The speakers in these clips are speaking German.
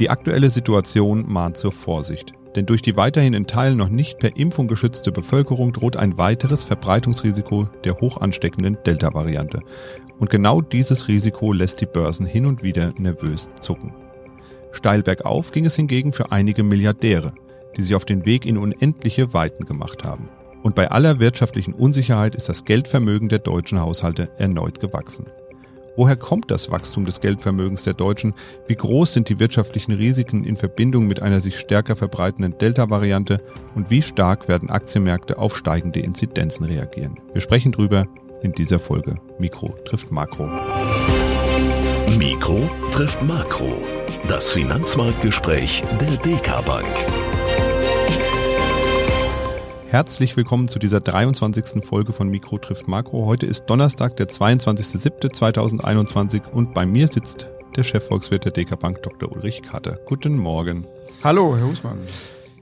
Die aktuelle Situation mahnt zur Vorsicht. Denn durch die weiterhin in Teilen noch nicht per Impfung geschützte Bevölkerung droht ein weiteres Verbreitungsrisiko der hoch ansteckenden Delta-Variante. Und genau dieses Risiko lässt die Börsen hin und wieder nervös zucken. Steil bergauf ging es hingegen für einige Milliardäre, die sich auf den Weg in unendliche Weiten gemacht haben. Und bei aller wirtschaftlichen Unsicherheit ist das Geldvermögen der deutschen Haushalte erneut gewachsen. Woher kommt das Wachstum des Geldvermögens der Deutschen? Wie groß sind die wirtschaftlichen Risiken in Verbindung mit einer sich stärker verbreitenden Delta-Variante? Und wie stark werden Aktienmärkte auf steigende Inzidenzen reagieren? Wir sprechen drüber in dieser Folge. Mikro trifft Makro. Mikro trifft Makro. Das Finanzmarktgespräch der DK Bank. Herzlich willkommen zu dieser 23. Folge von Mikro trifft Makro. Heute ist Donnerstag, der 22.07.2021 und bei mir sitzt der Chefvolkswirt der DK Bank, Dr. Ulrich Katte. Guten Morgen. Hallo, Herr Husmann.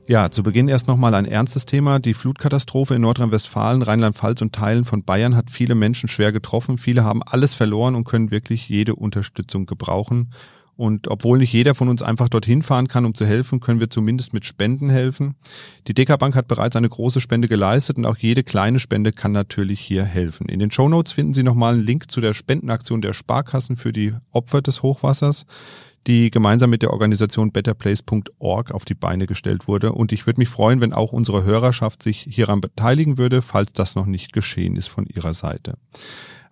Ja, zu Beginn erst nochmal ein ernstes Thema. Die Flutkatastrophe in Nordrhein-Westfalen, Rheinland-Pfalz und Teilen von Bayern hat viele Menschen schwer getroffen. Viele haben alles verloren und können wirklich jede Unterstützung gebrauchen. Und obwohl nicht jeder von uns einfach dorthin fahren kann, um zu helfen, können wir zumindest mit Spenden helfen. Die DK Bank hat bereits eine große Spende geleistet und auch jede kleine Spende kann natürlich hier helfen. In den Show Notes finden Sie nochmal einen Link zu der Spendenaktion der Sparkassen für die Opfer des Hochwassers, die gemeinsam mit der Organisation betterplace.org auf die Beine gestellt wurde. Und ich würde mich freuen, wenn auch unsere Hörerschaft sich hieran beteiligen würde, falls das noch nicht geschehen ist von ihrer Seite.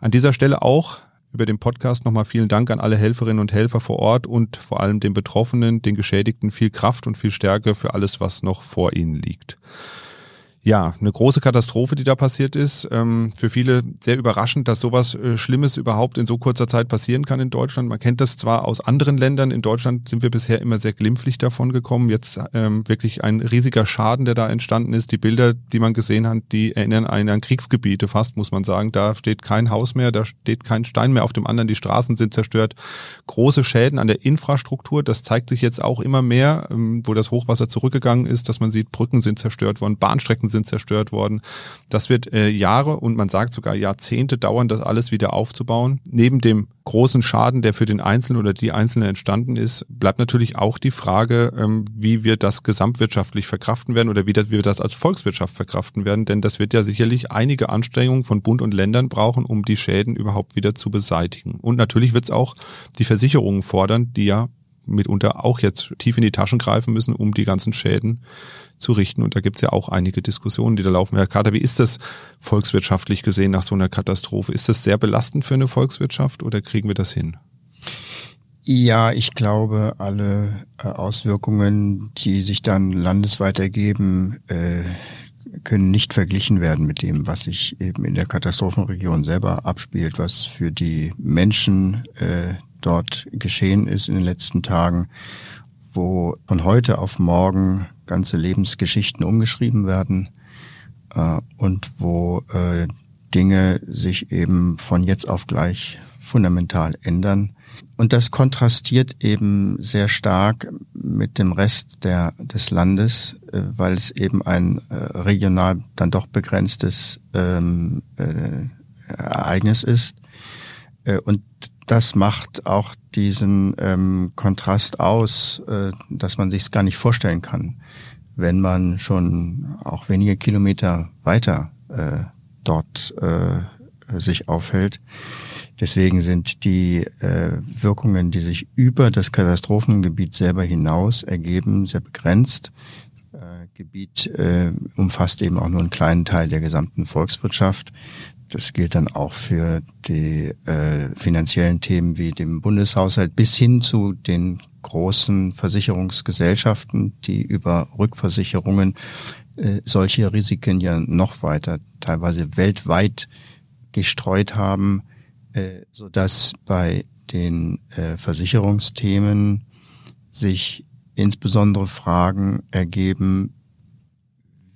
An dieser Stelle auch über den Podcast. Nochmal vielen Dank an alle Helferinnen und Helfer vor Ort und vor allem den Betroffenen, den Geschädigten. Viel Kraft und viel Stärke für alles, was noch vor ihnen liegt ja, eine große Katastrophe, die da passiert ist. Ähm, für viele sehr überraschend, dass sowas äh, Schlimmes überhaupt in so kurzer Zeit passieren kann in Deutschland. Man kennt das zwar aus anderen Ländern. In Deutschland sind wir bisher immer sehr glimpflich davon gekommen. Jetzt ähm, wirklich ein riesiger Schaden, der da entstanden ist. Die Bilder, die man gesehen hat, die erinnern einen an Kriegsgebiete fast, muss man sagen. Da steht kein Haus mehr, da steht kein Stein mehr auf dem anderen. Die Straßen sind zerstört. Große Schäden an der Infrastruktur. Das zeigt sich jetzt auch immer mehr, ähm, wo das Hochwasser zurückgegangen ist, dass man sieht, Brücken sind zerstört worden, Bahnstrecken sind sind zerstört worden. Das wird äh, Jahre und man sagt sogar Jahrzehnte dauern, das alles wieder aufzubauen. Neben dem großen Schaden, der für den Einzelnen oder die Einzelne entstanden ist, bleibt natürlich auch die Frage, ähm, wie wir das gesamtwirtschaftlich verkraften werden oder wie, das, wie wir das als Volkswirtschaft verkraften werden. Denn das wird ja sicherlich einige Anstrengungen von Bund und Ländern brauchen, um die Schäden überhaupt wieder zu beseitigen. Und natürlich wird es auch die Versicherungen fordern, die ja mitunter auch jetzt tief in die Taschen greifen müssen, um die ganzen Schäden zu richten. Und da gibt's ja auch einige Diskussionen, die da laufen. Herr Kater, wie ist das volkswirtschaftlich gesehen nach so einer Katastrophe? Ist das sehr belastend für eine Volkswirtschaft oder kriegen wir das hin? Ja, ich glaube, alle äh, Auswirkungen, die sich dann landesweit ergeben, äh, können nicht verglichen werden mit dem, was sich eben in der Katastrophenregion selber abspielt, was für die Menschen äh, dort geschehen ist in den letzten Tagen, wo von heute auf morgen ganze Lebensgeschichten umgeschrieben werden äh, und wo äh, Dinge sich eben von jetzt auf gleich fundamental ändern. Und das kontrastiert eben sehr stark mit dem Rest der, des Landes, äh, weil es eben ein äh, regional dann doch begrenztes ähm, äh, Ereignis ist. Äh, und das macht auch diesen ähm, Kontrast aus, äh, dass man sich es gar nicht vorstellen kann, wenn man schon auch wenige Kilometer weiter äh, dort äh, sich aufhält. Deswegen sind die äh, Wirkungen, die sich über das Katastrophengebiet selber hinaus ergeben, sehr begrenzt. Äh, Gebiet äh, umfasst eben auch nur einen kleinen Teil der gesamten Volkswirtschaft. Das gilt dann auch für die äh, finanziellen Themen wie dem Bundeshaushalt bis hin zu den großen Versicherungsgesellschaften, die über Rückversicherungen äh, solche Risiken ja noch weiter, teilweise weltweit gestreut haben, äh, so dass bei den äh, Versicherungsthemen sich insbesondere Fragen ergeben,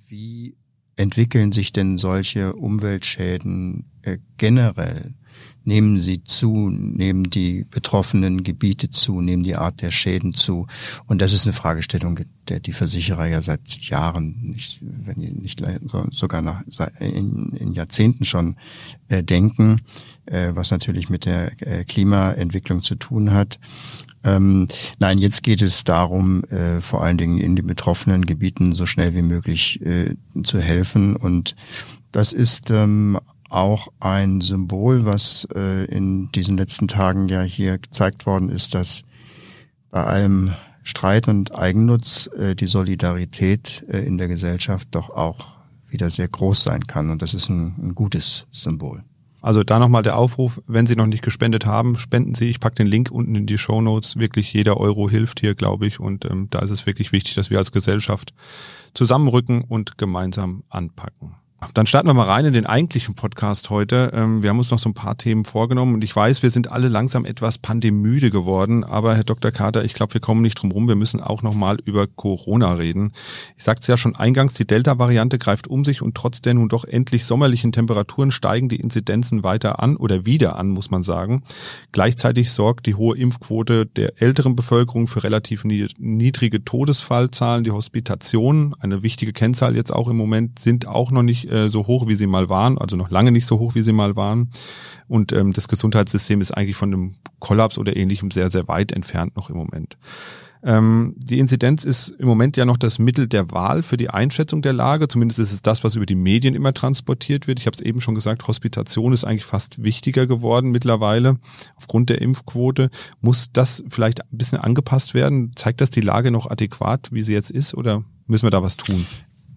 wie entwickeln sich denn solche Umweltschäden äh, generell? Nehmen sie zu? Nehmen die betroffenen Gebiete zu? Nehmen die Art der Schäden zu? Und das ist eine Fragestellung, der die Versicherer ja seit Jahren, nicht, wenn nicht sogar nach, in, in Jahrzehnten schon äh, denken, äh, was natürlich mit der äh, Klimaentwicklung zu tun hat. Ähm, nein, jetzt geht es darum, äh, vor allen Dingen in den betroffenen Gebieten so schnell wie möglich äh, zu helfen. Und das ist ähm, auch ein Symbol, was äh, in diesen letzten Tagen ja hier gezeigt worden ist, dass bei allem Streit und Eigennutz äh, die Solidarität äh, in der Gesellschaft doch auch wieder sehr groß sein kann. Und das ist ein, ein gutes Symbol. Also da nochmal der Aufruf, wenn Sie noch nicht gespendet haben, spenden Sie. Ich packe den Link unten in die Show Notes. Wirklich jeder Euro hilft hier, glaube ich. Und ähm, da ist es wirklich wichtig, dass wir als Gesellschaft zusammenrücken und gemeinsam anpacken. Dann starten wir mal rein in den eigentlichen Podcast heute. Ähm, wir haben uns noch so ein paar Themen vorgenommen und ich weiß, wir sind alle langsam etwas pandemüde geworden, aber Herr Dr. Kater, ich glaube, wir kommen nicht drum rum. Wir müssen auch noch mal über Corona reden. Ich sagte es ja schon eingangs, die Delta-Variante greift um sich und trotz der nun doch endlich sommerlichen Temperaturen steigen die Inzidenzen weiter an oder wieder an, muss man sagen. Gleichzeitig sorgt die hohe Impfquote der älteren Bevölkerung für relativ niedrige Todesfallzahlen. Die Hospitationen, eine wichtige Kennzahl jetzt auch im Moment, sind auch noch nicht äh, so hoch, wie sie mal waren, also noch lange nicht so hoch, wie sie mal waren. Und ähm, das Gesundheitssystem ist eigentlich von einem Kollaps oder ähnlichem sehr, sehr weit entfernt noch im Moment. Ähm, die Inzidenz ist im Moment ja noch das Mittel der Wahl für die Einschätzung der Lage. Zumindest ist es das, was über die Medien immer transportiert wird. Ich habe es eben schon gesagt, Hospitation ist eigentlich fast wichtiger geworden mittlerweile aufgrund der Impfquote. Muss das vielleicht ein bisschen angepasst werden? Zeigt das die Lage noch adäquat, wie sie jetzt ist, oder müssen wir da was tun?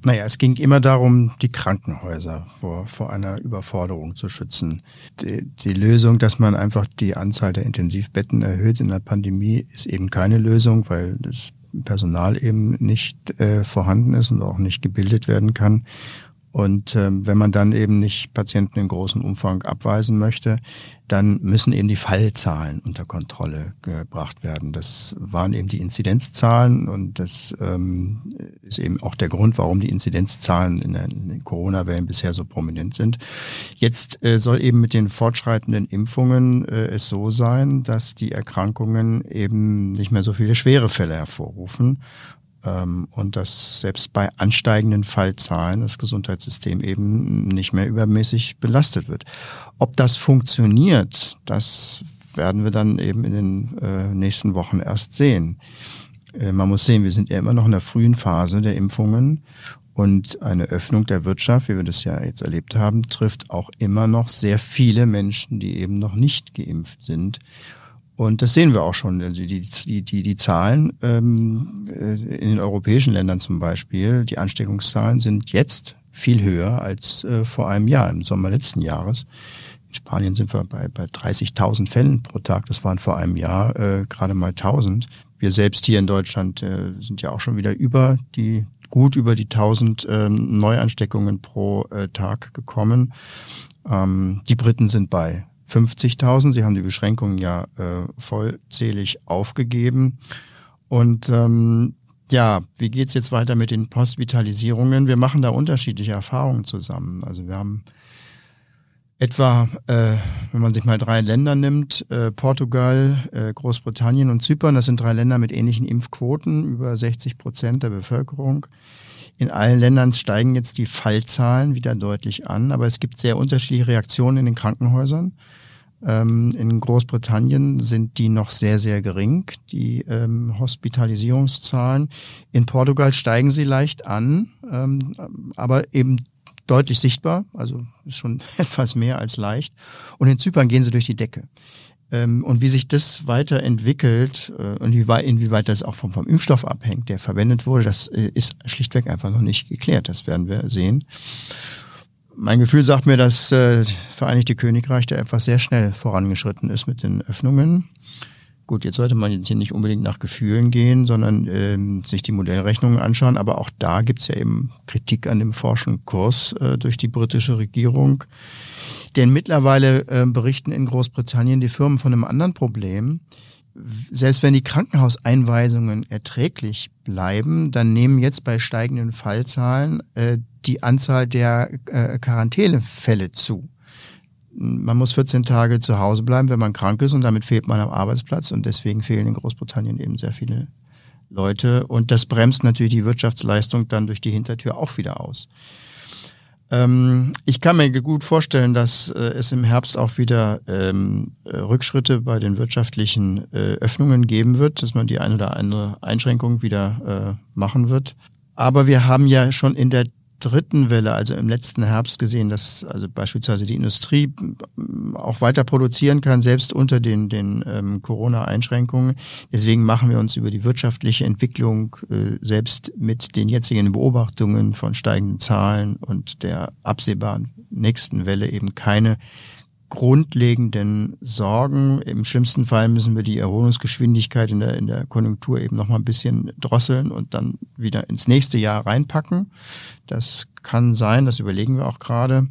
Naja, es ging immer darum, die Krankenhäuser vor, vor einer Überforderung zu schützen. Die, die Lösung, dass man einfach die Anzahl der Intensivbetten erhöht in der Pandemie, ist eben keine Lösung, weil das Personal eben nicht äh, vorhanden ist und auch nicht gebildet werden kann. Und ähm, wenn man dann eben nicht Patienten in großem Umfang abweisen möchte, dann müssen eben die Fallzahlen unter Kontrolle gebracht werden. Das waren eben die Inzidenzzahlen und das ähm, ist eben auch der Grund, warum die Inzidenzzahlen in den Corona-Wellen bisher so prominent sind. Jetzt äh, soll eben mit den fortschreitenden Impfungen äh, es so sein, dass die Erkrankungen eben nicht mehr so viele schwere Fälle hervorrufen und dass selbst bei ansteigenden Fallzahlen das Gesundheitssystem eben nicht mehr übermäßig belastet wird. Ob das funktioniert, das werden wir dann eben in den äh, nächsten Wochen erst sehen. Äh, man muss sehen, wir sind ja immer noch in der frühen Phase der Impfungen und eine Öffnung der Wirtschaft, wie wir das ja jetzt erlebt haben, trifft auch immer noch sehr viele Menschen, die eben noch nicht geimpft sind. Und das sehen wir auch schon. Also die, die, die, die Zahlen ähm, äh, in den europäischen Ländern zum Beispiel, die Ansteckungszahlen sind jetzt viel höher als äh, vor einem Jahr, im Sommer letzten Jahres. In Spanien sind wir bei, bei 30.000 Fällen pro Tag. Das waren vor einem Jahr äh, gerade mal 1.000. Wir selbst hier in Deutschland äh, sind ja auch schon wieder über die gut über die 1000 ähm, Neuansteckungen pro äh, Tag gekommen. Ähm, die Briten sind bei 50.000. Sie haben die Beschränkungen ja äh, vollzählig aufgegeben. Und ähm, ja, wie geht's jetzt weiter mit den Hospitalisierungen? Wir machen da unterschiedliche Erfahrungen zusammen. Also wir haben etwa, äh, wenn man sich mal drei Länder nimmt, äh, Portugal, äh, Großbritannien und Zypern, das sind drei Länder mit ähnlichen Impfquoten, über 60 Prozent der Bevölkerung. In allen Ländern steigen jetzt die Fallzahlen wieder deutlich an, aber es gibt sehr unterschiedliche Reaktionen in den Krankenhäusern. Ähm, in Großbritannien sind die noch sehr, sehr gering, die ähm, Hospitalisierungszahlen. In Portugal steigen sie leicht an, ähm, aber eben deutlich sichtbar, also schon etwas mehr als leicht. Und in Zypern gehen sie durch die Decke. Ähm, und wie sich das weiterentwickelt äh, und inwieweit das auch vom, vom Impfstoff abhängt, der verwendet wurde, das äh, ist schlichtweg einfach noch nicht geklärt. Das werden wir sehen. Mein Gefühl sagt mir, dass äh, Vereinigte Königreich da etwas sehr schnell vorangeschritten ist mit den Öffnungen. Gut, jetzt sollte man jetzt hier nicht unbedingt nach Gefühlen gehen, sondern ähm, sich die Modellrechnungen anschauen. Aber auch da gibt's ja eben Kritik an dem Forschenkurs äh, durch die britische Regierung. Denn mittlerweile äh, berichten in Großbritannien die Firmen von einem anderen Problem selbst wenn die Krankenhauseinweisungen erträglich bleiben, dann nehmen jetzt bei steigenden Fallzahlen äh, die Anzahl der äh, Quarantänefälle zu. Man muss 14 Tage zu Hause bleiben, wenn man krank ist und damit fehlt man am Arbeitsplatz und deswegen fehlen in Großbritannien eben sehr viele Leute und das bremst natürlich die Wirtschaftsleistung dann durch die Hintertür auch wieder aus. Ähm, ich kann mir gut vorstellen, dass äh, es im Herbst auch wieder ähm, äh, Rückschritte bei den wirtschaftlichen äh, Öffnungen geben wird, dass man die eine oder andere Einschränkung wieder äh, machen wird. Aber wir haben ja schon in der dritten Welle, also im letzten Herbst gesehen, dass also beispielsweise die Industrie ähm, auch weiter produzieren kann, selbst unter den, den ähm, Corona-Einschränkungen. Deswegen machen wir uns über die wirtschaftliche Entwicklung äh, selbst mit den jetzigen Beobachtungen von steigenden Zahlen und der absehbaren nächsten Welle eben keine grundlegenden Sorgen. Im schlimmsten Fall müssen wir die Erholungsgeschwindigkeit in der, in der Konjunktur eben noch mal ein bisschen drosseln und dann wieder ins nächste Jahr reinpacken. Das kann sein, das überlegen wir auch gerade.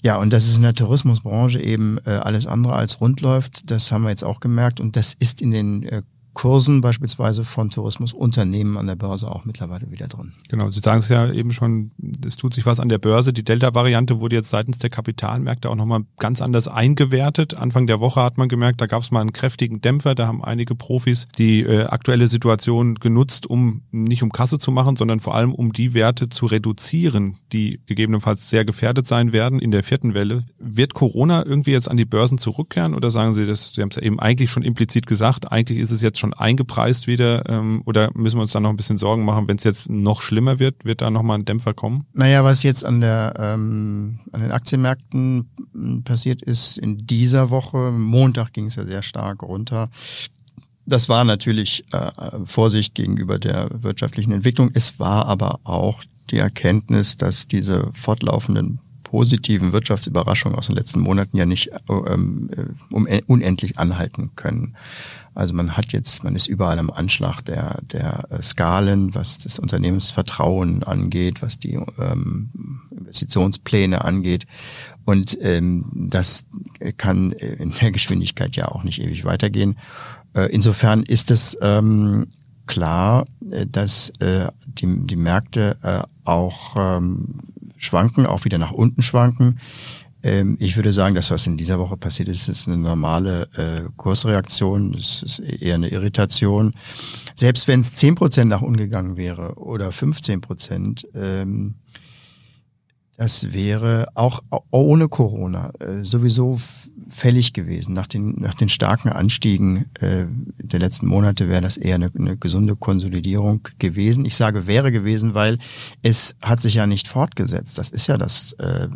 Ja, und dass es in der Tourismusbranche eben äh, alles andere als rund läuft, das haben wir jetzt auch gemerkt. Und das ist in den äh, Kursen beispielsweise von Tourismusunternehmen an der Börse auch mittlerweile wieder drin. Genau, Sie sagen es ja eben schon, es tut sich was an der Börse. Die Delta-Variante wurde jetzt seitens der Kapitalmärkte auch nochmal ganz anders eingewertet. Anfang der Woche hat man gemerkt, da gab es mal einen kräftigen Dämpfer. Da haben einige Profis die äh, aktuelle Situation genutzt, um nicht um Kasse zu machen, sondern vor allem um die Werte zu reduzieren, die gegebenenfalls sehr gefährdet sein werden in der vierten Welle. Wird Corona irgendwie jetzt an die Börsen zurückkehren oder sagen Sie das, Sie haben es ja eben eigentlich schon implizit gesagt, eigentlich ist es jetzt schon schon eingepreist wieder ähm, oder müssen wir uns da noch ein bisschen Sorgen machen, wenn es jetzt noch schlimmer wird, wird da nochmal ein Dämpfer kommen? Naja, was jetzt an der ähm, an den Aktienmärkten passiert ist in dieser Woche, Montag ging es ja sehr stark runter. Das war natürlich äh, Vorsicht gegenüber der wirtschaftlichen Entwicklung. Es war aber auch die Erkenntnis, dass diese fortlaufenden positiven Wirtschaftsüberraschungen aus den letzten Monaten ja nicht ähm, äh, unendlich anhalten können. Also man hat jetzt, man ist überall am Anschlag der, der äh, Skalen, was das Unternehmensvertrauen angeht, was die ähm, Investitionspläne angeht. Und ähm, das kann in der Geschwindigkeit ja auch nicht ewig weitergehen. Äh, insofern ist es ähm, klar, äh, dass äh, die, die Märkte äh, auch ähm, schwanken, auch wieder nach unten schwanken. Ähm, ich würde sagen, das, was in dieser Woche passiert ist, ist eine normale äh, Kursreaktion. Es ist eher eine Irritation. Selbst wenn es zehn Prozent nach unten gegangen wäre oder 15 Prozent, ähm, das wäre auch ohne Corona äh, sowieso fällig gewesen. Nach den, nach den starken Anstiegen äh, der letzten Monate wäre das eher eine, eine gesunde Konsolidierung gewesen. Ich sage wäre gewesen, weil es hat sich ja nicht fortgesetzt. Das ist ja das äh,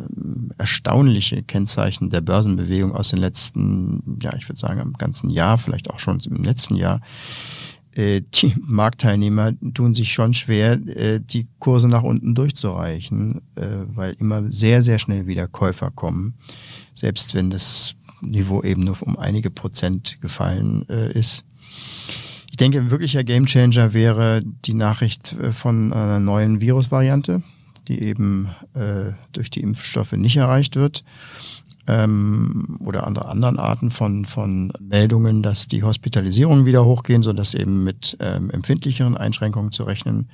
erstaunliche Kennzeichen der Börsenbewegung aus den letzten, ja, ich würde sagen, im ganzen Jahr, vielleicht auch schon im letzten Jahr äh, die Marktteilnehmer tun sich schon schwer, äh, die Kurse nach unten durchzureichen, äh, weil immer sehr, sehr schnell wieder Käufer kommen, selbst wenn das Niveau eben nur um einige Prozent gefallen ist. Ich denke, ein wirklicher Gamechanger wäre die Nachricht von einer neuen Virusvariante, die eben durch die Impfstoffe nicht erreicht wird ähm, oder andere anderen Arten von, von Meldungen, dass die Hospitalisierungen wieder hochgehen, so dass eben mit ähm, empfindlicheren Einschränkungen zu rechnen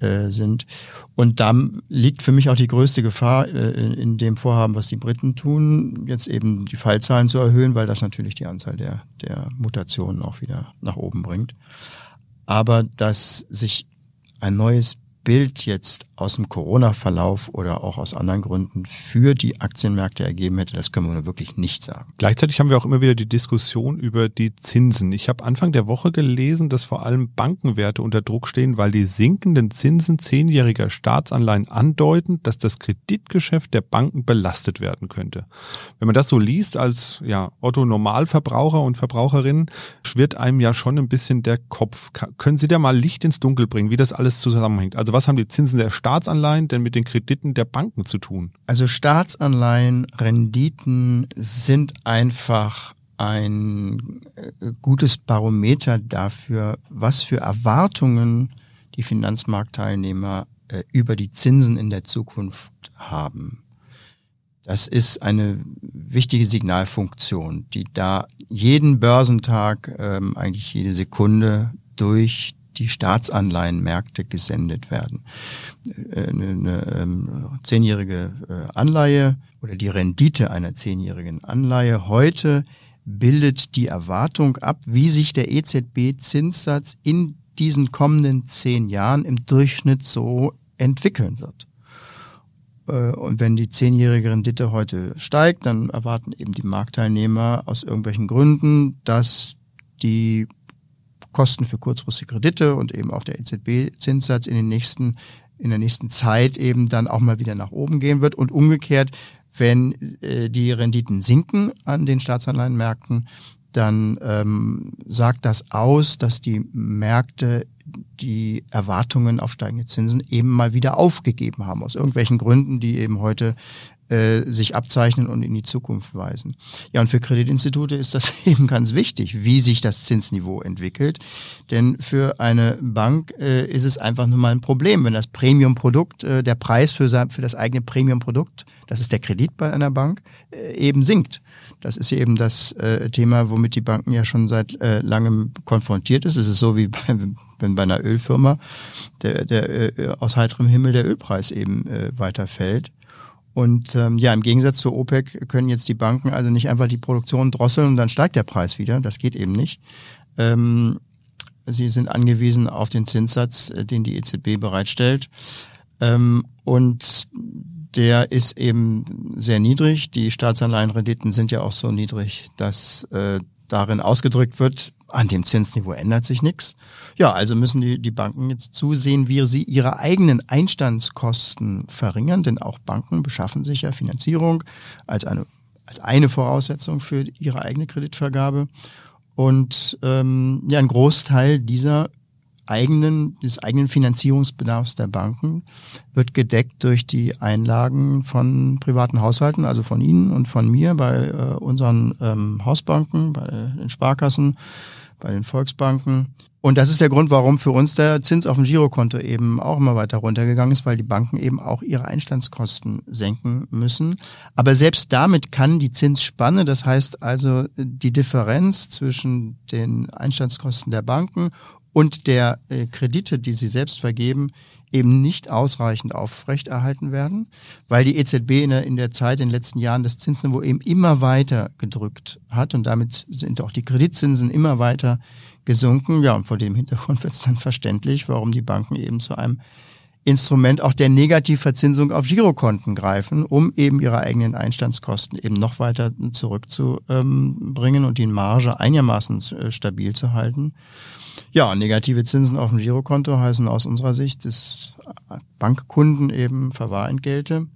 äh, sind. Und da liegt für mich auch die größte Gefahr äh, in, in dem Vorhaben, was die Briten tun, jetzt eben die Fallzahlen zu erhöhen, weil das natürlich die Anzahl der, der Mutationen auch wieder nach oben bringt. Aber dass sich ein neues Bild jetzt aus dem Corona-Verlauf oder auch aus anderen Gründen für die Aktienmärkte ergeben hätte, das können wir wirklich nicht sagen. Gleichzeitig haben wir auch immer wieder die Diskussion über die Zinsen. Ich habe Anfang der Woche gelesen, dass vor allem Bankenwerte unter Druck stehen, weil die sinkenden Zinsen zehnjähriger Staatsanleihen andeuten, dass das Kreditgeschäft der Banken belastet werden könnte. Wenn man das so liest als ja, Otto Normalverbraucher und Verbraucherin, schwirrt einem ja schon ein bisschen der Kopf. Können Sie da mal Licht ins Dunkel bringen, wie das alles zusammenhängt? Also was haben die Zinsen der Staatsanleihen denn mit den Krediten der Banken zu tun? Also Staatsanleihen, Renditen sind einfach ein äh, gutes Barometer dafür, was für Erwartungen die Finanzmarktteilnehmer äh, über die Zinsen in der Zukunft haben. Das ist eine wichtige Signalfunktion, die da jeden Börsentag, ähm, eigentlich jede Sekunde durch die Staatsanleihenmärkte gesendet werden. Äh, eine, eine ähm, zehnjährige äh, Anleihe oder die Rendite einer zehnjährigen Anleihe heute bildet die Erwartung ab, wie sich der EZB-Zinssatz in diesen kommenden zehn Jahren im Durchschnitt so entwickeln wird. Äh, und wenn die zehnjährige Rendite heute steigt, dann erwarten eben die Marktteilnehmer aus irgendwelchen Gründen, dass die Kosten für kurzfristige Kredite und eben auch der EZB-Zinssatz in den nächsten in der nächsten Zeit eben dann auch mal wieder nach oben gehen wird. Und umgekehrt, wenn äh, die Renditen sinken an den Staatsanleihenmärkten, dann ähm, sagt das aus, dass die Märkte die Erwartungen auf steigende Zinsen eben mal wieder aufgegeben haben, aus irgendwelchen Gründen, die eben heute äh, sich abzeichnen und in die Zukunft weisen. Ja, und für Kreditinstitute ist das eben ganz wichtig, wie sich das Zinsniveau entwickelt. Denn für eine Bank äh, ist es einfach nur mal ein Problem, wenn das Premiumprodukt, äh, der Preis für, für das eigene Premiumprodukt, das ist der Kredit bei einer Bank, äh, eben sinkt. Das ist eben das äh, Thema, womit die Banken ja schon seit äh, langem konfrontiert ist. Es ist so wie bei, wenn bei einer Ölfirma der, der äh, aus heiterem Himmel der Ölpreis eben äh, weiterfällt. Und ähm, ja, im Gegensatz zur OPEC können jetzt die Banken also nicht einfach die Produktion drosseln und dann steigt der Preis wieder. Das geht eben nicht. Ähm, sie sind angewiesen auf den Zinssatz, äh, den die EZB bereitstellt. Ähm, und der ist eben sehr niedrig. Die Staatsanleihenrenditen sind ja auch so niedrig, dass äh, darin ausgedrückt wird, an dem Zinsniveau ändert sich nichts. Ja, also müssen die, die Banken jetzt zusehen, wie sie ihre eigenen Einstandskosten verringern, denn auch Banken beschaffen sich ja Finanzierung als eine, als eine Voraussetzung für ihre eigene Kreditvergabe. Und ähm, ja, ein Großteil dieser eigenen, des eigenen Finanzierungsbedarfs der Banken wird gedeckt durch die Einlagen von privaten Haushalten, also von Ihnen und von mir bei äh, unseren ähm, Hausbanken, bei den Sparkassen, bei den Volksbanken. Und das ist der Grund, warum für uns der Zins auf dem Girokonto eben auch immer weiter runtergegangen ist, weil die Banken eben auch ihre Einstandskosten senken müssen. Aber selbst damit kann die Zinsspanne, das heißt also die Differenz zwischen den Einstandskosten der Banken und der äh, Kredite, die sie selbst vergeben, eben nicht ausreichend aufrechterhalten werden, weil die EZB in der, in der Zeit, in den letzten Jahren, das Zinsniveau eben immer weiter gedrückt hat und damit sind auch die Kreditzinsen immer weiter gesunken. Ja, und vor dem Hintergrund wird es dann verständlich, warum die Banken eben zu einem Instrument auch der Negativverzinsung auf Girokonten greifen, um eben ihre eigenen Einstandskosten eben noch weiter zurückzubringen und die Marge einigermaßen äh, stabil zu halten. Ja, negative Zinsen auf dem Girokonto heißen aus unserer Sicht, dass Bankkunden eben Verwahrentgelte.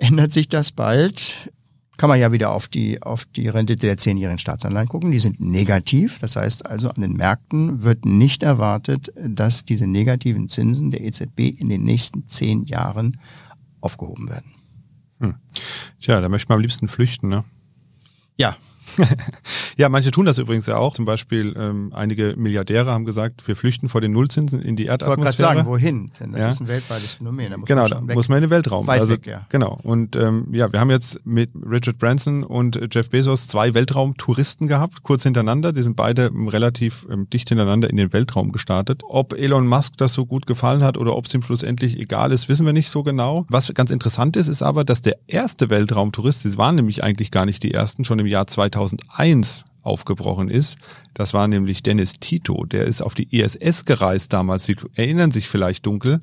Ändert sich das bald? Kann man ja wieder auf die, auf die Rendite der zehnjährigen Staatsanleihen gucken. Die sind negativ. Das heißt also, an den Märkten wird nicht erwartet, dass diese negativen Zinsen der EZB in den nächsten zehn Jahren aufgehoben werden. Hm. Tja, da möchte man am liebsten flüchten, ne? Ja, ja, manche tun das übrigens ja auch. Zum Beispiel ähm, einige Milliardäre haben gesagt, wir flüchten vor den Nullzinsen in die Erdatmosphäre. Ich wollte gerade sagen, wohin? Denn das ja. ist ein weltweites Phänomen. Da muss genau, man da muss man in den Weltraum. Weit also, weg, ja. Genau. Und ähm, ja, wir haben jetzt mit Richard Branson und Jeff Bezos zwei Weltraumtouristen gehabt, kurz hintereinander. Die sind beide relativ ähm, dicht hintereinander in den Weltraum gestartet. Ob Elon Musk das so gut gefallen hat oder ob es ihm schlussendlich egal ist, wissen wir nicht so genau. Was ganz interessant ist, ist aber, dass der erste Weltraumtourist, sie waren nämlich eigentlich gar nicht die ersten, schon im Jahr 2000 2001 aufgebrochen ist. Das war nämlich Dennis Tito. Der ist auf die ISS gereist damals. Sie erinnern sich vielleicht dunkel.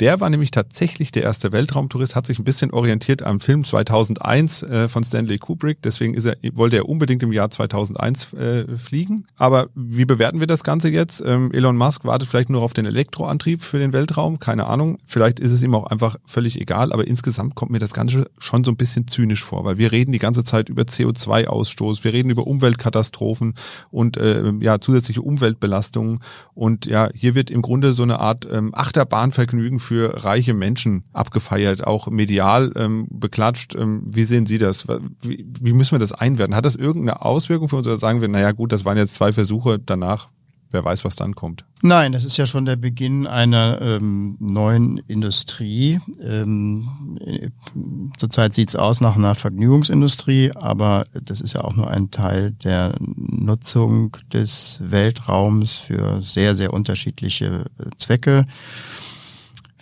Der war nämlich tatsächlich der erste Weltraumtourist, hat sich ein bisschen orientiert am Film 2001 äh, von Stanley Kubrick. Deswegen ist er, wollte er unbedingt im Jahr 2001 äh, fliegen. Aber wie bewerten wir das Ganze jetzt? Ähm, Elon Musk wartet vielleicht nur auf den Elektroantrieb für den Weltraum. Keine Ahnung. Vielleicht ist es ihm auch einfach völlig egal. Aber insgesamt kommt mir das Ganze schon so ein bisschen zynisch vor, weil wir reden die ganze Zeit über CO2-Ausstoß. Wir reden über Umweltkatastrophen und äh, ja zusätzliche Umweltbelastungen. Und ja, hier wird im Grunde so eine Art ähm, Achterbahnvergnügen für für reiche Menschen abgefeiert, auch medial ähm, beklatscht. Ähm, wie sehen Sie das? Wie, wie müssen wir das einwerten? Hat das irgendeine Auswirkung für uns oder sagen wir, naja gut, das waren jetzt zwei Versuche, danach wer weiß, was dann kommt. Nein, das ist ja schon der Beginn einer ähm, neuen Industrie. Ähm, zurzeit sieht's aus nach einer Vergnügungsindustrie, aber das ist ja auch nur ein Teil der Nutzung des Weltraums für sehr, sehr unterschiedliche äh, Zwecke.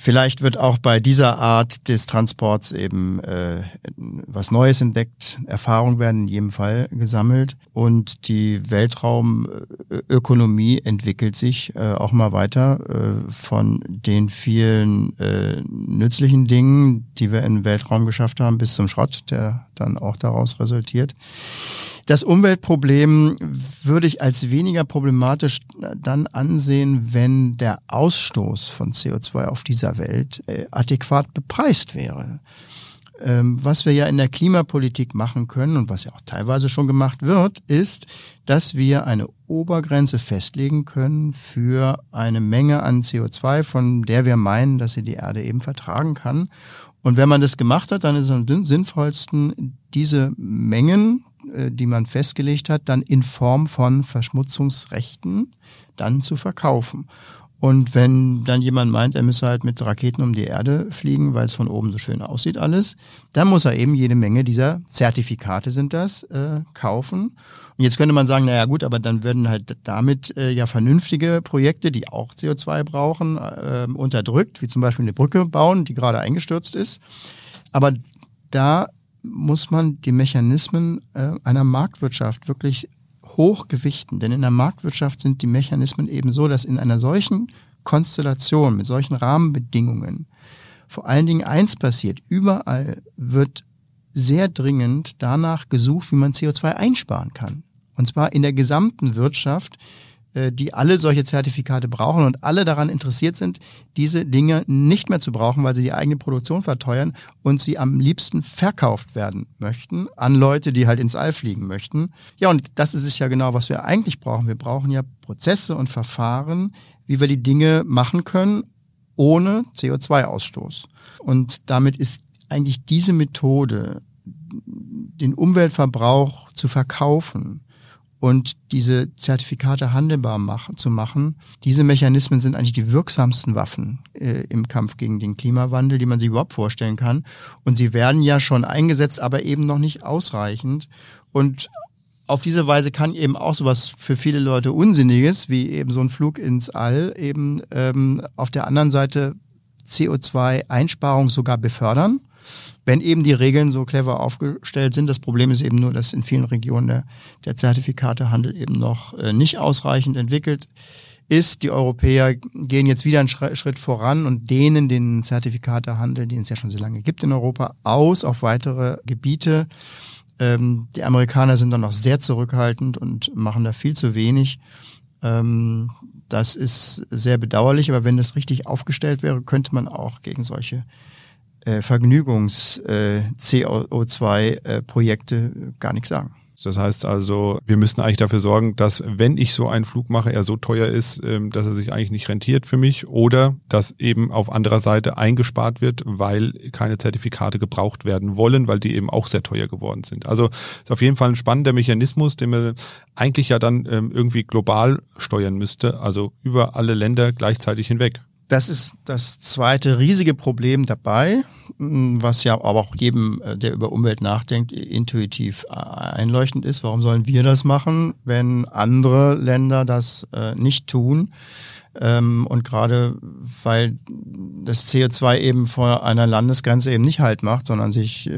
Vielleicht wird auch bei dieser Art des Transports eben äh, was Neues entdeckt, Erfahrungen werden in jedem Fall gesammelt und die Weltraumökonomie entwickelt sich äh, auch mal weiter äh, von den vielen äh, nützlichen Dingen, die wir im Weltraum geschafft haben, bis zum Schrott, der dann auch daraus resultiert. Das Umweltproblem würde ich als weniger problematisch dann ansehen, wenn der Ausstoß von CO2 auf dieser Welt äh, adäquat bepreist wäre. Ähm, was wir ja in der Klimapolitik machen können und was ja auch teilweise schon gemacht wird, ist, dass wir eine Obergrenze festlegen können für eine Menge an CO2, von der wir meinen, dass sie die Erde eben vertragen kann. Und wenn man das gemacht hat, dann ist es am sinnvollsten, diese Mengen, äh, die man festgelegt hat, dann in Form von Verschmutzungsrechten dann zu verkaufen. Und wenn dann jemand meint, er müsse halt mit Raketen um die Erde fliegen, weil es von oben so schön aussieht alles, dann muss er eben jede Menge dieser Zertifikate sind das äh, kaufen. Und jetzt könnte man sagen, naja gut, aber dann würden halt damit äh, ja vernünftige Projekte, die auch CO2 brauchen, äh, unterdrückt, wie zum Beispiel eine Brücke bauen, die gerade eingestürzt ist. Aber da muss man die Mechanismen äh, einer Marktwirtschaft wirklich hochgewichten. Denn in der Marktwirtschaft sind die Mechanismen eben so, dass in einer solchen Konstellation, mit solchen Rahmenbedingungen, vor allen Dingen eins passiert. Überall wird sehr dringend danach gesucht, wie man CO2 einsparen kann. Und zwar in der gesamten Wirtschaft die alle solche Zertifikate brauchen und alle daran interessiert sind, diese Dinge nicht mehr zu brauchen, weil sie die eigene Produktion verteuern und sie am liebsten verkauft werden möchten an Leute, die halt ins All fliegen möchten. Ja, und das ist es ja genau, was wir eigentlich brauchen. Wir brauchen ja Prozesse und Verfahren, wie wir die Dinge machen können ohne CO2-Ausstoß. Und damit ist eigentlich diese Methode, den Umweltverbrauch zu verkaufen, und diese Zertifikate handelbar machen, zu machen. Diese Mechanismen sind eigentlich die wirksamsten Waffen äh, im Kampf gegen den Klimawandel, die man sich überhaupt vorstellen kann. Und sie werden ja schon eingesetzt, aber eben noch nicht ausreichend. Und auf diese Weise kann eben auch sowas für viele Leute Unsinniges, wie eben so ein Flug ins All, eben ähm, auf der anderen Seite CO2-Einsparung sogar befördern wenn eben die Regeln so clever aufgestellt sind. Das Problem ist eben nur, dass in vielen Regionen der, der Zertifikatehandel eben noch äh, nicht ausreichend entwickelt ist. Die Europäer gehen jetzt wieder einen Schritt voran und dehnen den Zertifikatehandel, den es ja schon so lange gibt in Europa, aus auf weitere Gebiete. Ähm, die Amerikaner sind dann noch sehr zurückhaltend und machen da viel zu wenig. Ähm, das ist sehr bedauerlich, aber wenn das richtig aufgestellt wäre, könnte man auch gegen solche äh, Vergnügungs-CO2-Projekte äh, äh, gar nichts sagen. Das heißt also, wir müssen eigentlich dafür sorgen, dass wenn ich so einen Flug mache, er so teuer ist, ähm, dass er sich eigentlich nicht rentiert für mich oder dass eben auf anderer Seite eingespart wird, weil keine Zertifikate gebraucht werden wollen, weil die eben auch sehr teuer geworden sind. Also ist auf jeden Fall ein spannender Mechanismus, den man eigentlich ja dann ähm, irgendwie global steuern müsste, also über alle Länder gleichzeitig hinweg. Das ist das zweite riesige Problem dabei, was ja aber auch jedem, äh, der über Umwelt nachdenkt, intuitiv äh, einleuchtend ist. Warum sollen wir das machen, wenn andere Länder das äh, nicht tun? Ähm, und gerade weil das CO2 eben vor einer Landesgrenze eben nicht halt macht, sondern sich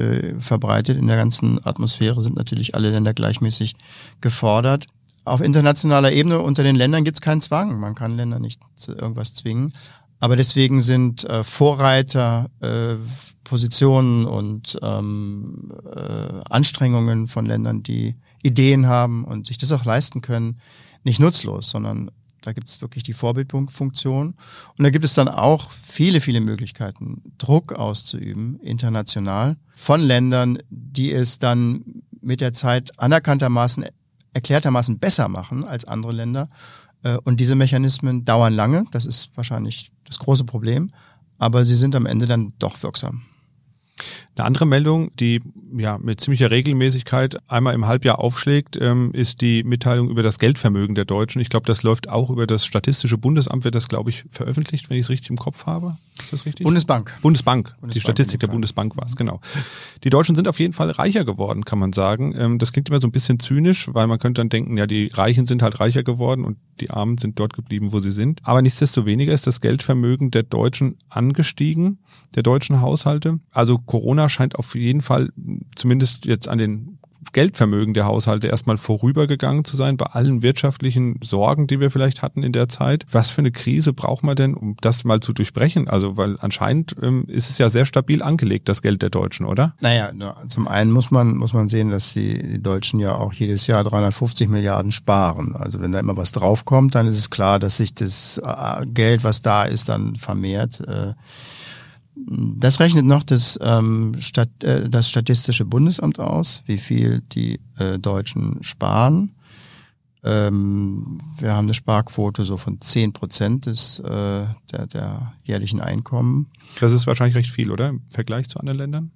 verbreitet in der ganzen Atmosphäre, sind natürlich alle Länder gleichmäßig gefordert auf internationaler Ebene unter den Ländern gibt es keinen Zwang. Man kann Länder nicht zu irgendwas zwingen. Aber deswegen sind äh, Vorreiter, äh, Positionen und ähm, äh, Anstrengungen von Ländern, die Ideen haben und sich das auch leisten können, nicht nutzlos, sondern da gibt es wirklich die Vorbildfunktion. Und da gibt es dann auch viele, viele Möglichkeiten, Druck auszuüben, international, von Ländern, die es dann mit der Zeit anerkanntermaßen, erklärtermaßen besser machen als andere Länder. Äh, und diese Mechanismen dauern lange. Das ist wahrscheinlich das große Problem, aber sie sind am Ende dann doch wirksam. Eine andere Meldung, die ja mit ziemlicher Regelmäßigkeit einmal im Halbjahr aufschlägt, ähm, ist die Mitteilung über das Geldvermögen der Deutschen. Ich glaube, das läuft auch über das Statistische Bundesamt, wird das, glaube ich, veröffentlicht, wenn ich es richtig im Kopf habe. Ist das richtig? Bundesbank. Bundesbank. Bundesbank die Statistik der Bundesbank war es, genau. Die Deutschen sind auf jeden Fall reicher geworden, kann man sagen. Ähm, das klingt immer so ein bisschen zynisch, weil man könnte dann denken, ja, die Reichen sind halt reicher geworden und die Armen sind dort geblieben, wo sie sind. Aber nichtsdestoweniger ist das Geldvermögen der Deutschen angestiegen, der deutschen Haushalte. Also Corona scheint auf jeden Fall zumindest jetzt an den Geldvermögen der Haushalte erstmal vorübergegangen zu sein bei allen wirtschaftlichen Sorgen, die wir vielleicht hatten in der Zeit. Was für eine Krise braucht man denn, um das mal zu durchbrechen? Also, weil anscheinend ähm, ist es ja sehr stabil angelegt, das Geld der Deutschen, oder? Naja, zum einen muss man, muss man sehen, dass die, Deutschen ja auch jedes Jahr 350 Milliarden sparen. Also wenn da immer was draufkommt, dann ist es klar, dass sich das äh, Geld, was da ist, dann vermehrt. Äh, das rechnet noch das, ähm, Stat, äh, das Statistische Bundesamt aus, wie viel die äh, Deutschen sparen. Ähm, wir haben eine Sparquote so von zehn Prozent des äh, der, der jährlichen Einkommen. Das ist wahrscheinlich recht viel, oder? Im Vergleich zu anderen Ländern?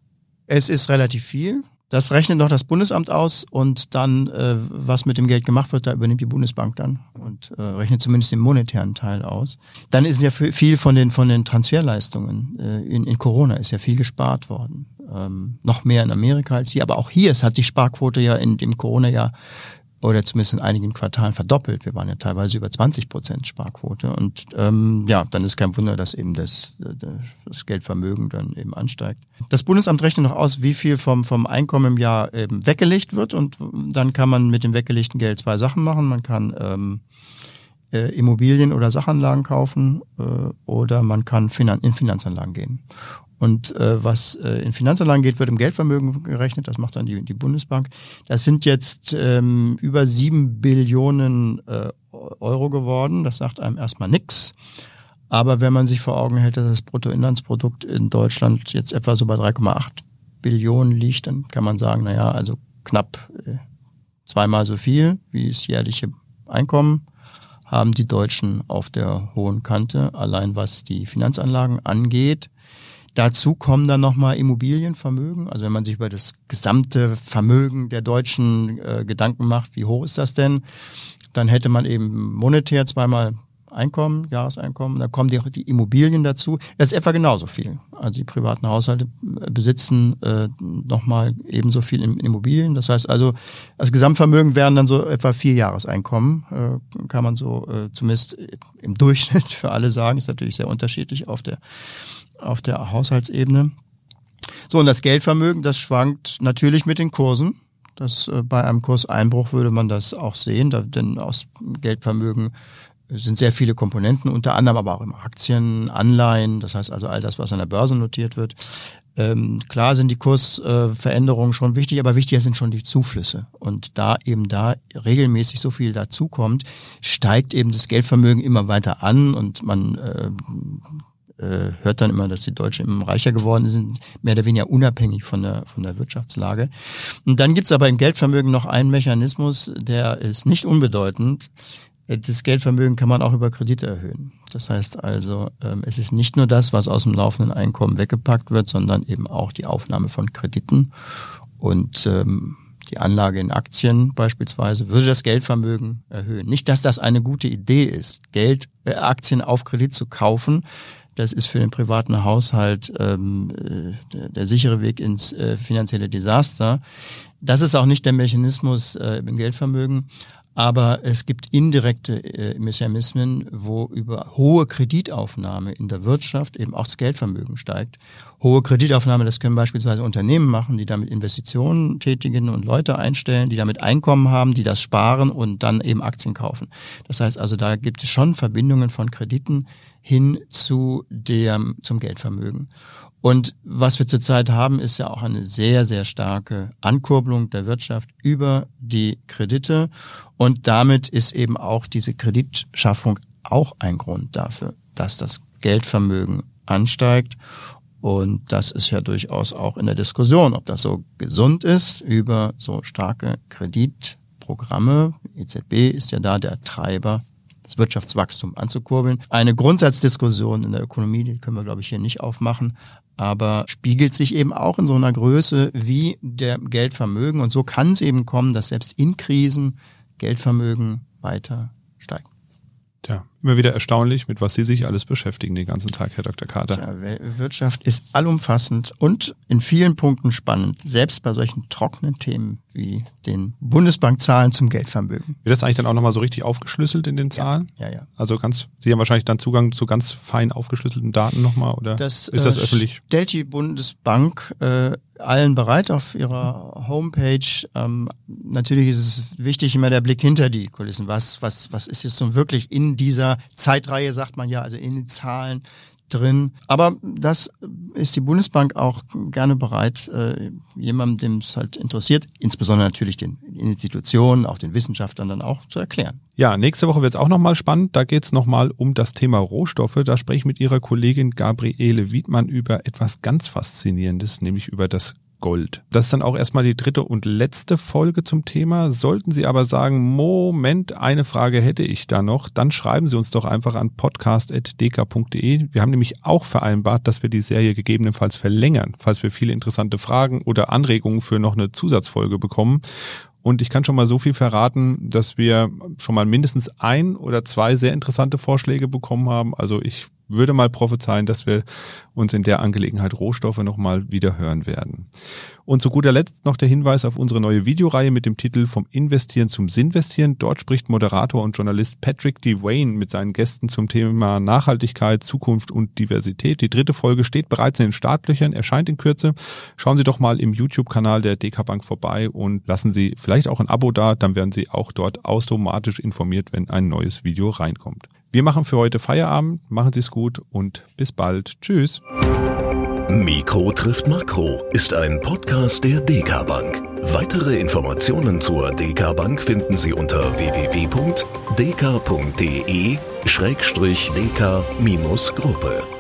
Es ist relativ viel. Das rechnet noch das Bundesamt aus und dann, äh, was mit dem Geld gemacht wird, da übernimmt die Bundesbank dann und äh, rechnet zumindest den monetären Teil aus. Dann ist ja viel von den von den Transferleistungen äh, in, in Corona ist ja viel gespart worden. Ähm, noch mehr in Amerika als hier, aber auch hier es hat die Sparquote ja in dem Corona-Jahr oder zumindest in einigen Quartalen verdoppelt. Wir waren ja teilweise über 20 Prozent Sparquote. Und ähm, ja, dann ist kein Wunder, dass eben das, das Geldvermögen dann eben ansteigt. Das Bundesamt rechnet noch aus, wie viel vom, vom Einkommen im Jahr eben weggelegt wird. Und dann kann man mit dem weggelegten Geld zwei Sachen machen. Man kann ähm, äh, Immobilien oder Sachanlagen kaufen äh, oder man kann Finan in Finanzanlagen gehen. Und äh, was äh, in Finanzanlagen geht, wird im Geldvermögen gerechnet. Das macht dann die, die Bundesbank. Das sind jetzt ähm, über sieben Billionen äh, Euro geworden. Das sagt einem erstmal nix. Aber wenn man sich vor Augen hält, dass das Bruttoinlandsprodukt in Deutschland jetzt etwa so bei 3,8 Billionen liegt, dann kann man sagen, na ja, also knapp äh, zweimal so viel wie das jährliche Einkommen haben die Deutschen auf der hohen Kante, allein was die Finanzanlagen angeht. Dazu kommen dann nochmal Immobilienvermögen. Also wenn man sich über das gesamte Vermögen der Deutschen äh, Gedanken macht, wie hoch ist das denn? Dann hätte man eben monetär zweimal Einkommen, Jahreseinkommen, da kommen die, die Immobilien dazu. Das ist etwa genauso viel. Also die privaten Haushalte äh, besitzen äh, nochmal ebenso viel in Immobilien. Das heißt also, das Gesamtvermögen wären dann so etwa vier Jahreseinkommen, äh, kann man so äh, zumindest im Durchschnitt für alle sagen. Ist natürlich sehr unterschiedlich auf der auf der Haushaltsebene. So, und das Geldvermögen, das schwankt natürlich mit den Kursen. Das, äh, bei einem Kurseinbruch würde man das auch sehen, da, denn aus Geldvermögen sind sehr viele Komponenten, unter anderem aber auch immer Aktien, Anleihen, das heißt also all das, was an der Börse notiert wird. Ähm, klar sind die Kursveränderungen äh, schon wichtig, aber wichtiger sind schon die Zuflüsse. Und da eben da regelmäßig so viel dazukommt, steigt eben das Geldvermögen immer weiter an und man äh, äh, hört dann immer, dass die Deutschen immer reicher geworden sind, mehr oder weniger unabhängig von der, von der Wirtschaftslage. Und dann gibt's aber im Geldvermögen noch einen Mechanismus, der ist nicht unbedeutend. Das Geldvermögen kann man auch über Kredite erhöhen. Das heißt also, ähm, es ist nicht nur das, was aus dem laufenden Einkommen weggepackt wird, sondern eben auch die Aufnahme von Krediten. Und ähm, die Anlage in Aktien beispielsweise würde das Geldvermögen erhöhen. Nicht, dass das eine gute Idee ist, Geld, äh, Aktien auf Kredit zu kaufen. Das ist für den privaten Haushalt ähm, äh, der, der sichere Weg ins äh, finanzielle Desaster. Das ist auch nicht der Mechanismus äh, im Geldvermögen. Aber es gibt indirekte äh, Mechanismen, wo über hohe Kreditaufnahme in der Wirtschaft eben auch das Geldvermögen steigt. Hohe Kreditaufnahme, das können beispielsweise Unternehmen machen, die damit Investitionen tätigen und Leute einstellen, die damit Einkommen haben, die das sparen und dann eben Aktien kaufen. Das heißt also, da gibt es schon Verbindungen von Krediten hin zu dem, zum Geldvermögen. Und was wir zurzeit haben, ist ja auch eine sehr, sehr starke Ankurbelung der Wirtschaft über die Kredite. Und damit ist eben auch diese Kreditschaffung auch ein Grund dafür, dass das Geldvermögen ansteigt. Und das ist ja durchaus auch in der Diskussion, ob das so gesund ist über so starke Kreditprogramme. EZB ist ja da der Treiber das Wirtschaftswachstum anzukurbeln. Eine Grundsatzdiskussion in der Ökonomie, die können wir, glaube ich, hier nicht aufmachen. aber spiegelt sich eben auch in so einer Größe wie der Geldvermögen. Und so kann es eben kommen, dass selbst in Krisen Geldvermögen weiter steigt. Tja, immer wieder erstaunlich, mit was Sie sich alles beschäftigen den ganzen Tag, Herr Dr. Carter. Ja, Wirtschaft ist allumfassend und in vielen Punkten spannend, selbst bei solchen trockenen Themen wie den Bundesbankzahlen zum Geldvermögen. Wird das eigentlich dann auch nochmal so richtig aufgeschlüsselt in den Zahlen? Ja, ja. ja. Also ganz, Sie haben wahrscheinlich dann Zugang zu ganz fein aufgeschlüsselten Daten nochmal oder das, ist das äh, öffentlich? Stellt die Bundesbank äh, allen bereit auf ihrer Homepage. Ähm, natürlich ist es wichtig immer der Blick hinter die Kulissen. Was, was, was ist jetzt so wirklich in dieser Zeitreihe, sagt man ja, also in den Zahlen drin. Aber das ist die Bundesbank auch gerne bereit, äh, jemandem, dem es halt interessiert, insbesondere natürlich den Institutionen, auch den Wissenschaftlern dann auch zu erklären. Ja, nächste Woche wird es auch nochmal spannend. Da geht es nochmal um das Thema Rohstoffe. Da spreche ich mit ihrer Kollegin Gabriele Wiedmann über etwas ganz Faszinierendes, nämlich über das Gold. Das ist dann auch erstmal die dritte und letzte Folge zum Thema. Sollten Sie aber sagen, Moment, eine Frage hätte ich da noch, dann schreiben Sie uns doch einfach an podcast.dk.de. Wir haben nämlich auch vereinbart, dass wir die Serie gegebenenfalls verlängern, falls wir viele interessante Fragen oder Anregungen für noch eine Zusatzfolge bekommen. Und ich kann schon mal so viel verraten, dass wir schon mal mindestens ein oder zwei sehr interessante Vorschläge bekommen haben. Also ich würde mal prophezeien, dass wir uns in der Angelegenheit Rohstoffe nochmal wieder hören werden. Und zu guter Letzt noch der Hinweis auf unsere neue Videoreihe mit dem Titel Vom Investieren zum Sinvestieren. Dort spricht Moderator und Journalist Patrick D. Wayne mit seinen Gästen zum Thema Nachhaltigkeit, Zukunft und Diversität. Die dritte Folge steht bereits in den Startlöchern, erscheint in Kürze. Schauen Sie doch mal im YouTube-Kanal der DK Bank vorbei und lassen Sie vielleicht auch ein Abo da, dann werden Sie auch dort automatisch informiert, wenn ein neues Video reinkommt. Wir machen für heute Feierabend, machen Sie es gut und bis bald. Tschüss. Mikro trifft Makro ist ein Podcast der DK Bank. Weitere Informationen zur DK Bank finden Sie unter www.dk.de-dk-gruppe.